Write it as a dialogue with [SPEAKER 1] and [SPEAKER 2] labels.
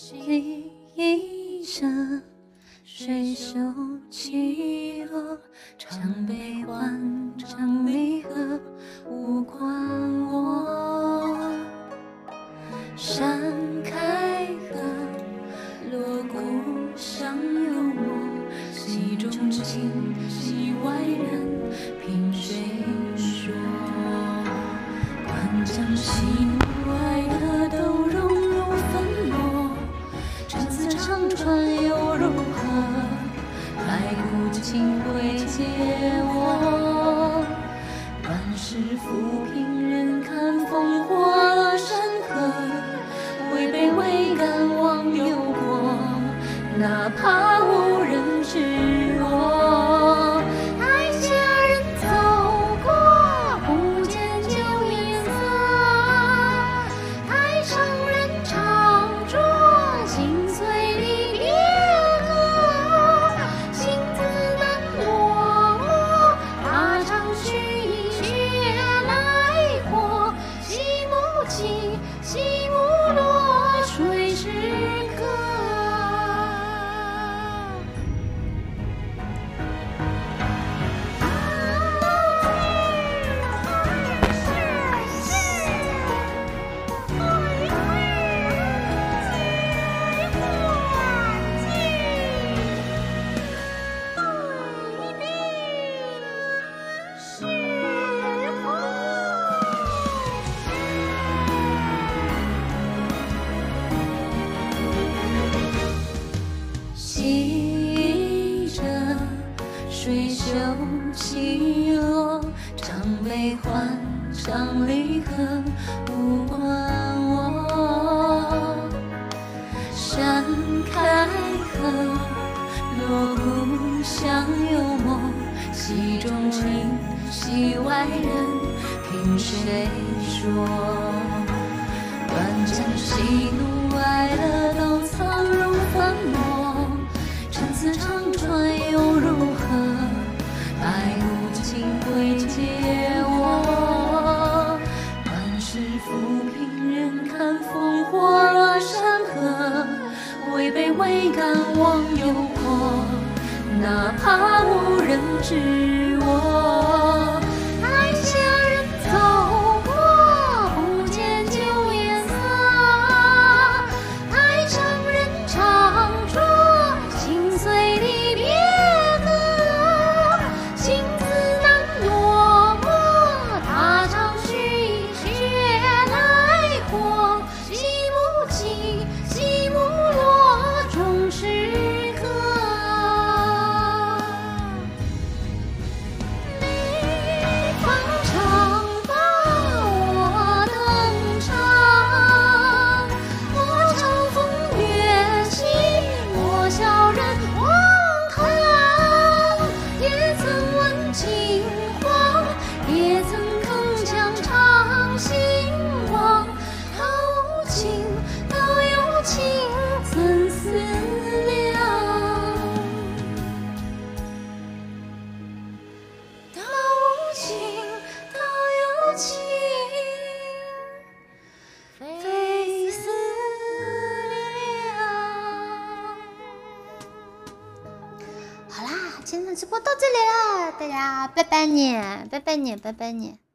[SPEAKER 1] 戏一折水袖起落唱悲欢浮萍忍看烽火山河位卑未敢忘忧国哪怕我水袖起落唱悲欢唱离合无关我扇开合锣鼓响又默戏中情戏外人凭谁说？断肠喜怒谁敢忘忧国哪怕无人知我。
[SPEAKER 2] 今天的直播到这里了大家拜拜你拜拜你拜拜你。